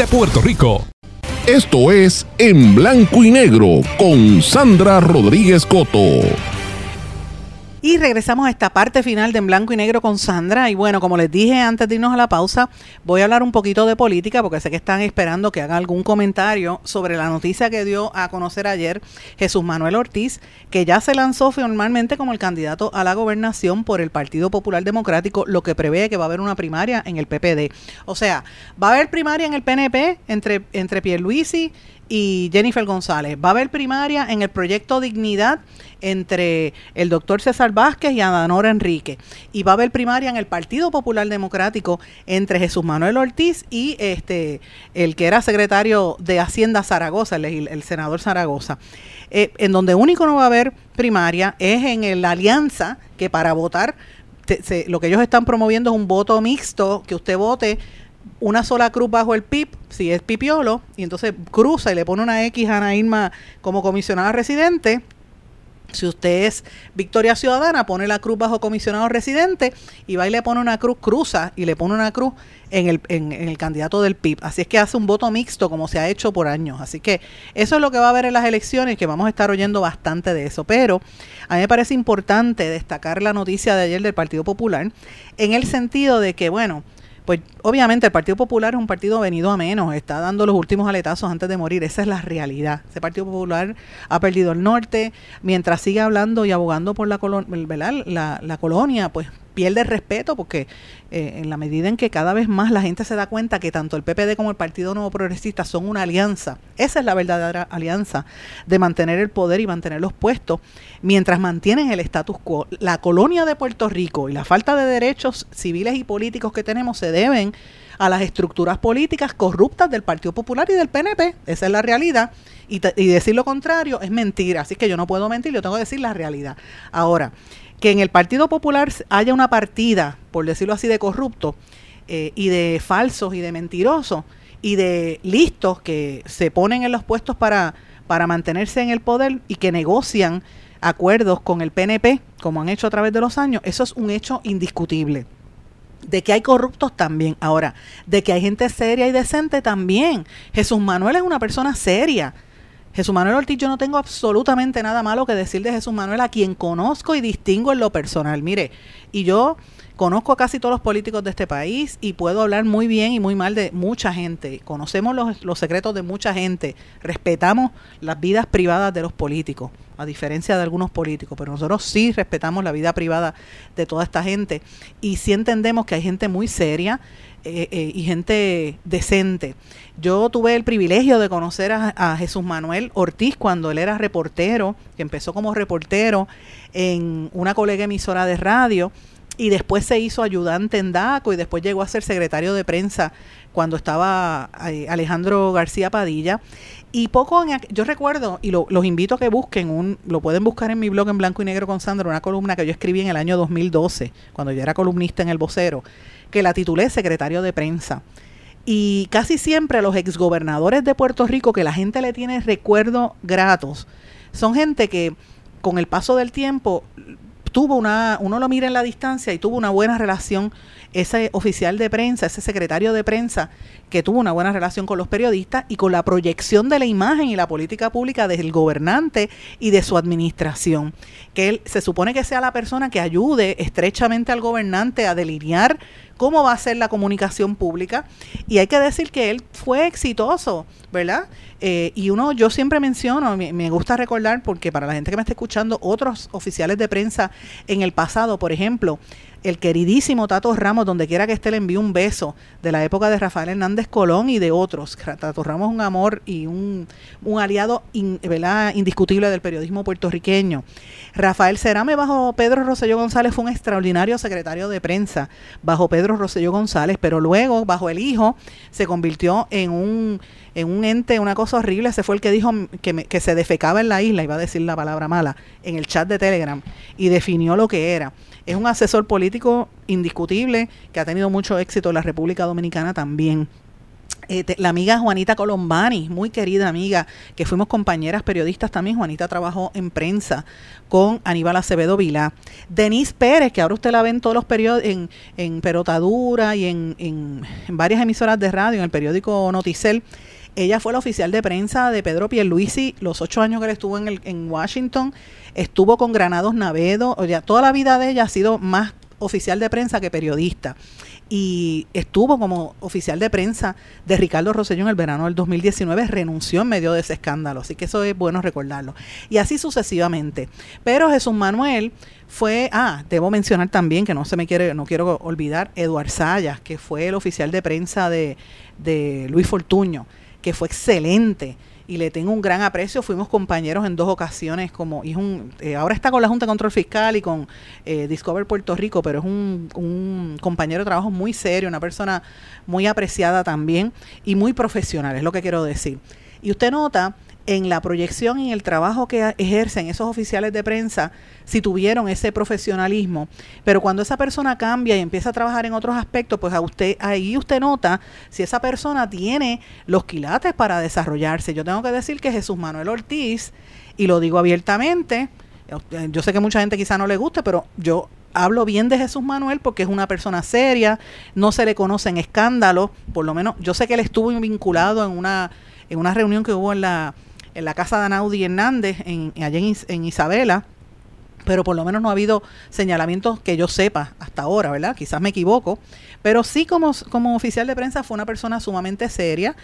[SPEAKER 6] Puerto Rico.
[SPEAKER 2] Esto es En Blanco y Negro con Sandra Rodríguez Coto.
[SPEAKER 1] Y regresamos a esta parte final de En Blanco y Negro con Sandra. Y bueno, como les dije antes de irnos a la pausa, voy a hablar un poquito de política porque sé que están esperando que haga algún comentario sobre la noticia que dio a conocer ayer Jesús Manuel Ortiz, que ya se lanzó formalmente como el candidato a la gobernación por el Partido Popular Democrático, lo que prevé que va a haber una primaria en el PPD. O sea, va a haber primaria en el PNP entre, entre Pierluisi y Jennifer González. Va a haber primaria en el proyecto Dignidad entre el doctor César Vázquez y Adanora Enrique. Y va a haber primaria en el Partido Popular Democrático entre Jesús Manuel Ortiz y este el que era secretario de Hacienda Zaragoza, el, senador Zaragoza. Eh, en donde único no va a haber primaria es en la alianza que para votar lo que ellos están promoviendo es un voto mixto, que usted vote una sola cruz bajo el PIP, si es pipiolo, y entonces cruza y le pone una X a Ana Irma como comisionada residente. Si usted es Victoria Ciudadana, pone la cruz bajo comisionado residente y va y le pone una cruz, cruza y le pone una cruz en el, en, el candidato del PIB. Así es que hace un voto mixto como se ha hecho por años. Así que eso es lo que va a haber en las elecciones, que vamos a estar oyendo bastante de eso. Pero a mí me parece importante destacar la noticia de ayer del Partido Popular en el sentido de que, bueno, pues obviamente el Partido Popular es un partido venido a menos, está dando los últimos aletazos antes de morir, esa es la realidad. Ese Partido Popular ha perdido el norte, mientras sigue hablando y abogando por la, la, colonia, pues pierde respeto porque eh, en la medida en que cada vez más la gente se da cuenta que tanto el PPD como el Partido Nuevo Progresista son una alianza, esa es la verdadera alianza de mantener el poder y mantener los puestos, mientras mantienen el status quo. La colonia de Puerto Rico y la falta de derechos civiles y políticos que tenemos se deben a las estructuras políticas corruptas del Partido Popular y del PNP, esa es la realidad, y, y decir lo contrario es mentira, así que yo no puedo mentir, yo tengo que decir la realidad. Ahora, que en el Partido Popular haya una partida, por decirlo así, de corruptos eh, y de falsos y de mentirosos y de listos que se ponen en los puestos para, para mantenerse en el poder y que negocian acuerdos con el PNP, como han hecho a través de los años, eso es un hecho indiscutible. De que hay corruptos también. Ahora, de que hay gente seria y decente también. Jesús Manuel es una persona seria Jesús Manuel Ortiz, yo no tengo absolutamente nada malo que decir de Jesús Manuel, a quien conozco y distingo en lo personal. Mire, y yo conozco a casi todos los políticos de este país y puedo hablar muy bien y muy mal de mucha gente. Conocemos los, secretos de mucha gente, respetamos las vidas privadas de los políticos, a diferencia de algunos políticos, pero nosotros sí respetamos la vida privada de toda esta gente y sí entendemos que hay gente muy seria eh, eh, y gente decente. Yo tuve el privilegio de conocer a, Jesús Manuel Ortiz cuando él era reportero, que empezó como reportero en una colega emisora de radio y después se hizo ayudante en DACO y después llegó a ser secretario de prensa cuando estaba eh, Alejandro García Padilla. Y poco, yo recuerdo, y los invito a que busquen, un, lo pueden buscar en mi blog en blanco y negro con Sandra, una columna que yo escribí en el año 2012, cuando yo era columnista en El Vocero, que la titulé secretario de prensa. Y casi siempre los exgobernadores de Puerto Rico, que la gente le tiene recuerdos gratos, son gente que con el paso del tiempo tuvo una, uno lo mira en la distancia y tuvo una buena relación, ese oficial de prensa, ese secretario de prensa, que tuvo una buena relación con los periodistas y con la proyección de la imagen y la política pública del gobernante y de su administración. Que él se supone que sea la persona que ayude estrechamente al gobernante a delinear cómo va a ser la comunicación pública. Y hay que decir que él fue exitoso, ¿verdad? Eh, y uno, yo siempre menciono, me, me, gusta recordar, porque para la gente que me está escuchando, otros oficiales de prensa en el pasado, por ejemplo, el queridísimo Tato Ramos, donde quiera que esté, le envíe un beso de la época de Rafael Hernández Colón y de otros. Tato Ramos es un amor y un, un aliado indiscutible del periodismo puertorriqueño. Rafael Cerame bajo Pedro Rosselló González fue un extraordinario secretario de prensa bajo Pedro Rosselló González, pero luego bajo el hijo se convirtió en un en un ente, una cosa horrible, ese fue el que dijo que, que se defecaba en la isla, iba a decir la palabra mala, en el chat de Telegram, y definió lo que era. Es un asesor político indiscutible que ha tenido mucho éxito en la República Dominicana también. Eh, la amiga Juanita Colombani, muy querida amiga, que fuimos compañeras periodistas también. Juanita trabajó en prensa con Aníbal Acevedo Vilá. Denise Pérez, que ahora usted la ve en todos los periodos, en, en Perotadura y en, en, en varias emisoras de radio, en el periódico Noticel ella fue la oficial de prensa de Pedro Pierluisi los ocho años que él estuvo en, el, en Washington. Estuvo con Granados Navedo. O sea, toda la vida de ella ha sido más oficial de prensa que periodista. Y estuvo como oficial de prensa de Ricardo Rosselló en el verano del 2019. Renunció en medio de ese escándalo. Así que eso es bueno recordarlo. Y así sucesivamente. Pero Jesús Manuel fue, ah, debo mencionar también que no se me quiere, no quiero olvidar, Eduard Sayas, que fue el oficial de prensa de, de Luis Fortuño que fue excelente y le tengo un gran aprecio. Fuimos compañeros en dos ocasiones, como y un, eh, ahora está con la Junta de Control Fiscal y con eh, Discover Puerto Rico, pero es un, un compañero de trabajo muy serio, una persona muy apreciada también y muy profesional, es lo que quiero decir. Y usted nota en la proyección y el trabajo que ejercen esos oficiales de prensa si tuvieron ese profesionalismo, pero cuando esa persona cambia y empieza a trabajar en otros aspectos, pues a usted ahí usted nota si esa persona tiene los quilates para desarrollarse. Yo tengo que decir que Jesús Manuel Ortiz y lo digo abiertamente, yo sé que mucha gente quizá no le guste, pero yo hablo bien de Jesús Manuel porque es una persona seria, no se le conocen escándalos, por lo menos yo sé que él estuvo vinculado en una en una reunión que hubo en la en la casa de Anaudi Hernández, en, allá en, Isabela, pero por lo menos no ha habido señalamientos que yo sepa hasta ahora, ¿verdad? Quizás me equivoco, pero sí como, como oficial de prensa fue una persona sumamente seria,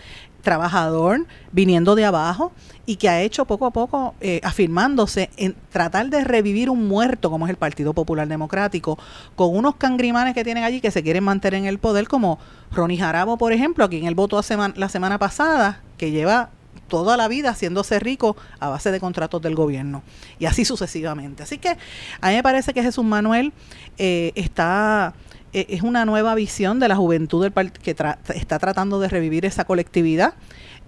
[SPEAKER 1] trabajador, viniendo de abajo y que ha hecho poco a poco, eh, afirmándose en tratar de revivir un muerto como es el Partido Popular Democrático, con unos cangrimanes que tienen allí que se quieren mantener en el poder, como Ronnie Jarabo, por ejemplo, a quien él votó la semana pasada, que lleva toda la vida haciéndose rico a base de contratos del gobierno y así sucesivamente. Así que a mí me parece que Jesús Manuel eh, está eh, es una nueva visión de la juventud del que está tratando de revivir esa colectividad.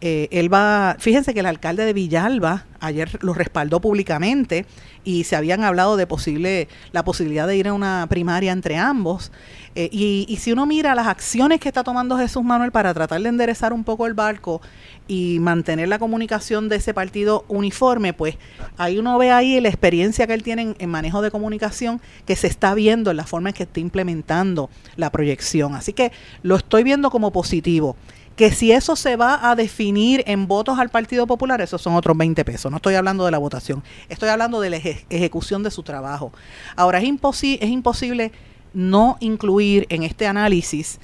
[SPEAKER 1] Eh, él va, fíjense que el alcalde de Villalba ayer lo respaldó públicamente y se habían hablado de posible la posibilidad de ir a una primaria entre ambos. Eh, y, si uno mira las acciones que está tomando Jesús Manuel para tratar de enderezar un poco el barco y mantener la comunicación de ese partido uniforme, pues ahí uno ve ahí la experiencia que él tiene en, manejo de comunicación que se está viendo en la forma en que está implementando la proyección. Así que lo estoy viendo como positivo que si eso se va a definir en votos al Partido Popular, esos son otros 20 pesos. No estoy hablando de la votación, estoy hablando de la ejecución de su trabajo. Ahora, es, es imposible no incluir en este análisis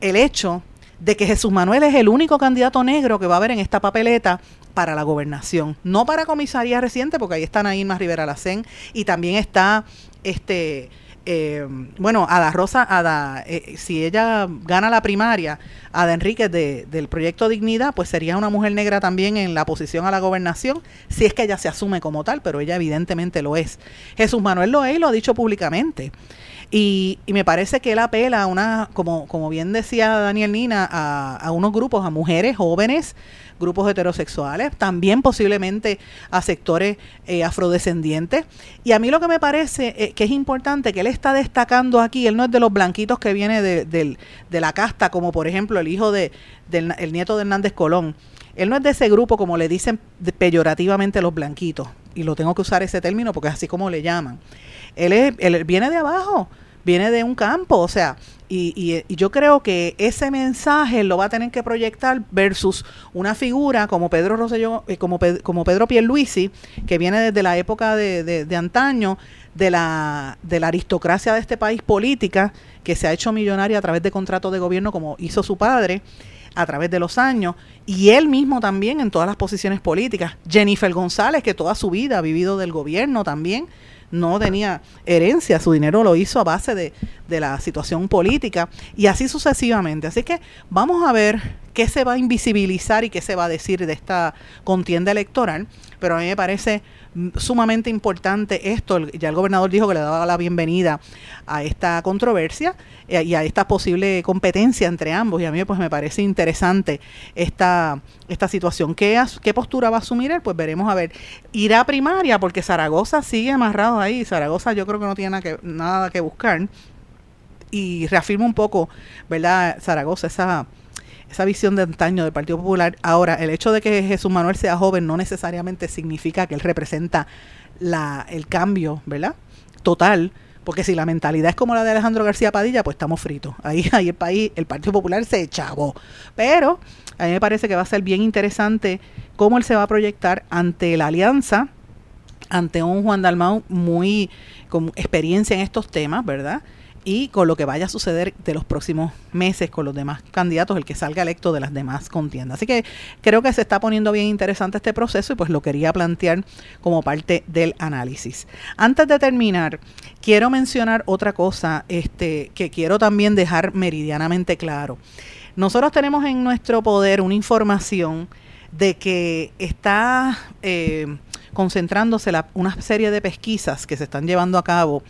[SPEAKER 1] el hecho de que Jesús Manuel es el único candidato negro que va a haber en esta papeleta para la gobernación, no para comisaría reciente, porque ahí está Naima Rivera Lacén y también está este eh, bueno, Ada Rosa, Ada, eh, si ella gana la primaria, Ada Enríquez de, del proyecto Dignidad, pues sería una mujer negra también en la posición a la gobernación, si es que ella se asume como tal, pero ella evidentemente lo es. Jesús Manuel lo es y lo ha dicho públicamente. Y, me parece que él apela a una, como, como bien decía Daniel Nina, a, a unos grupos, a mujeres jóvenes, grupos heterosexuales, también posiblemente a sectores eh, afrodescendientes. Y a mí lo que me parece eh, que es importante, que él está destacando aquí, él no es de los blanquitos que viene de, de la casta, como por ejemplo el hijo de, del el nieto de Hernández Colón. Él no es de ese grupo como le dicen peyorativamente los blanquitos, y lo tengo que usar ese término porque es así como le llaman. Él, es, él viene de abajo, viene de un campo, o sea, y, y, yo creo que ese mensaje lo va a tener que proyectar versus una figura como Pedro Rosselló, eh, como, como Pedro Pierluisi, que viene desde la época de, de, antaño, de la, de la aristocracia de este país política, que se ha hecho millonaria a través de contratos de gobierno como hizo su padre a través de los años, y él mismo también en todas las posiciones políticas. Jennifer González, que toda su vida ha vivido del gobierno también, no tenía herencia, su dinero lo hizo a base de, de la situación política y así sucesivamente. Así que vamos a ver qué se va a invisibilizar y qué se va a decir de esta contienda electoral, pero a mí me parece sumamente importante esto. Ya el gobernador dijo que le daba la bienvenida a esta controversia eh, y a esta posible competencia entre ambos. Y a mí pues me parece interesante esta, esta situación. ¿Qué, ¿Qué postura va a asumir él? Pues veremos a ver. Irá a primaria porque Zaragoza sigue amarrado ahí. Zaragoza yo creo que no tiene nada que, nada que buscar. Y reafirma un poco, ¿verdad? Zaragoza, esa esa visión de antaño del Partido Popular. Ahora, el hecho de que Jesús Manuel sea joven no necesariamente significa que él representa la, el cambio, ¿verdad? Total, porque si la mentalidad es como la de Alejandro García Padilla, pues estamos fritos. Ahí, ahí el país, el Partido Popular se echabó. Pero a mí me parece que va a ser bien interesante cómo él se va a proyectar ante la alianza, ante un Juan Dalmau muy con experiencia en estos temas, ¿verdad? Y con lo que vaya a suceder de los próximos meses con los demás candidatos, el que salga electo de las demás contiendas. Así que creo que se está poniendo bien interesante este proceso y pues lo quería plantear como parte del análisis. Antes de terminar, quiero mencionar otra cosa este, que quiero también dejar meridianamente claro. Nosotros tenemos en nuestro poder una información de que está eh, concentrándose una serie de pesquisas que se están llevando a cabo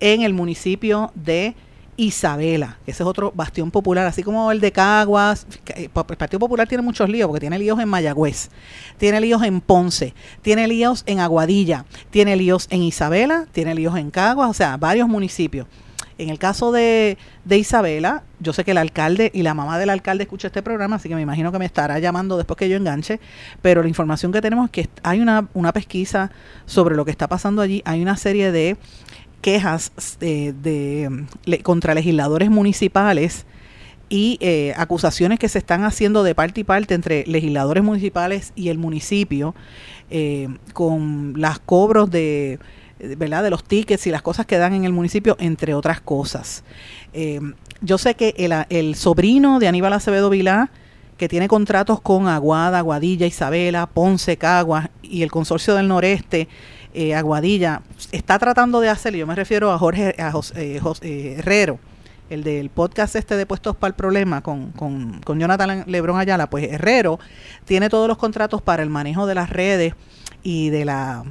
[SPEAKER 1] en el municipio de Isabela, ese es otro bastión popular, así como el de Caguas. eh, El Partido Popular tiene muchos líos, porque tiene líos en Mayagüez, tiene líos en Ponce, tiene líos en Aguadilla, tiene líos en Isabela, tiene líos en Caguas, o sea, varios municipios. En el caso de, de Isabela, yo sé que el alcalde y la mamá del alcalde escucha este programa, así que me imagino que me estará llamando después que yo enganche, pero la información que tenemos es que hay una, una pesquisa sobre lo que está pasando allí, hay una serie de quejas eh, de, le- contra legisladores municipales y eh, acusaciones que se están haciendo de parte y parte entre legisladores municipales y el municipio eh, con las cobros de verdad de los tickets y las cosas que dan en el municipio entre otras cosas. Eh, yo sé que el, el sobrino de Aníbal Acevedo Vilá que tiene contratos con Aguada, Aguadilla, Isabela, Ponce, Caguas y el Consorcio del Noreste, eh, Aguadilla, está tratando de hacerlo. Yo me refiero a Jorge a Jos- eh, eh, Herrero, el del podcast este de Puestos para el Problema con, con, con Jonathan Lebrón Ayala. Pues Herrero tiene todos los contratos para el manejo de las redes y de la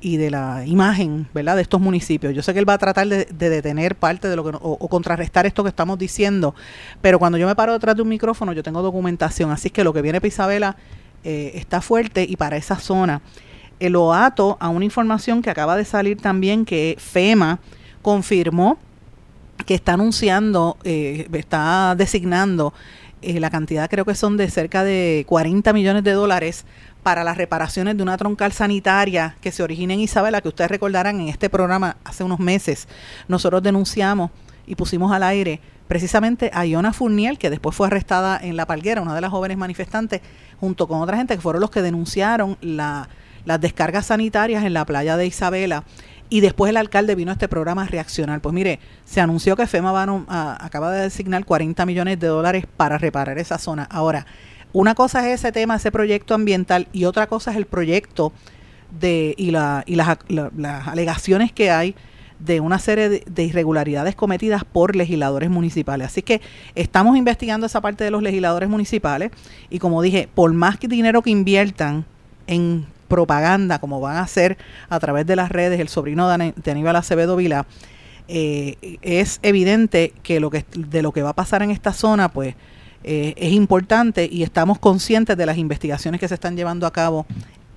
[SPEAKER 1] y de la imagen, ¿verdad? De estos municipios. Yo sé que él va a tratar de, de detener parte de lo que o, contrarrestar esto que estamos diciendo, pero cuando yo me paro detrás de un micrófono yo tengo documentación, así que lo que viene para Isabela eh, está fuerte y para esa zona. Eh, lo ato a una información que acaba de salir también que FEMA confirmó que está anunciando, eh, está designando eh, la cantidad, creo que son de cerca de 40 millones de dólares para las reparaciones de una troncal sanitaria que se origina en Isabela, que ustedes recordarán en este programa hace unos meses, nosotros denunciamos y pusimos al aire precisamente a Iona Furniel, que después fue arrestada en La Palguera, una de las jóvenes manifestantes, junto con otra gente que fueron los que denunciaron la, las descargas sanitarias en la playa de Isabela. Y después el alcalde vino a este programa a reaccionar. Pues mire, se anunció que FEMA va a a- acaba de designar 40 millones de dólares para reparar esa zona. Ahora, una cosa es ese tema, ese proyecto ambiental, y otra cosa es el proyecto de y, la, y las, la- las alegaciones que hay de una serie de, de irregularidades cometidas por legisladores municipales. Así que estamos investigando esa parte de los legisladores municipales y como dije, por más dinero que inviertan en propaganda, como van a hacer a través de las redes el sobrino de, Aníbal Acevedo Vila, eh, es evidente que lo que de lo que va a pasar en esta zona, pues eh, es importante y estamos conscientes de las investigaciones que se están llevando a cabo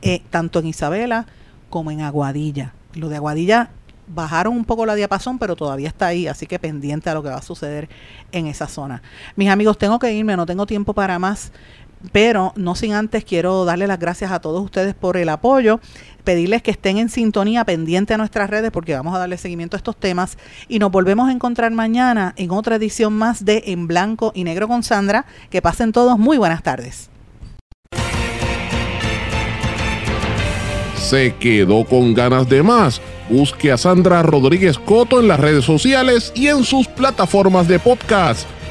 [SPEAKER 1] eh, tanto en Isabela como en Aguadilla. Lo de Aguadilla bajaron un poco la diapasón, pero todavía está ahí, así que pendiente a lo que va a suceder en esa zona. Mis amigos, tengo que irme, no tengo tiempo para más, pero no sin antes quiero darle las gracias a todos ustedes por el apoyo, pedirles que estén en sintonía pendiente a nuestras redes porque vamos a darle seguimiento a estos temas y nos volvemos a encontrar mañana en otra edición más de En Blanco y Negro con Sandra. Que pasen todos muy buenas tardes.
[SPEAKER 2] ¿Se quedó con ganas de más? Busque a Sandra Rodríguez Coto en las redes sociales y en sus plataformas de podcast,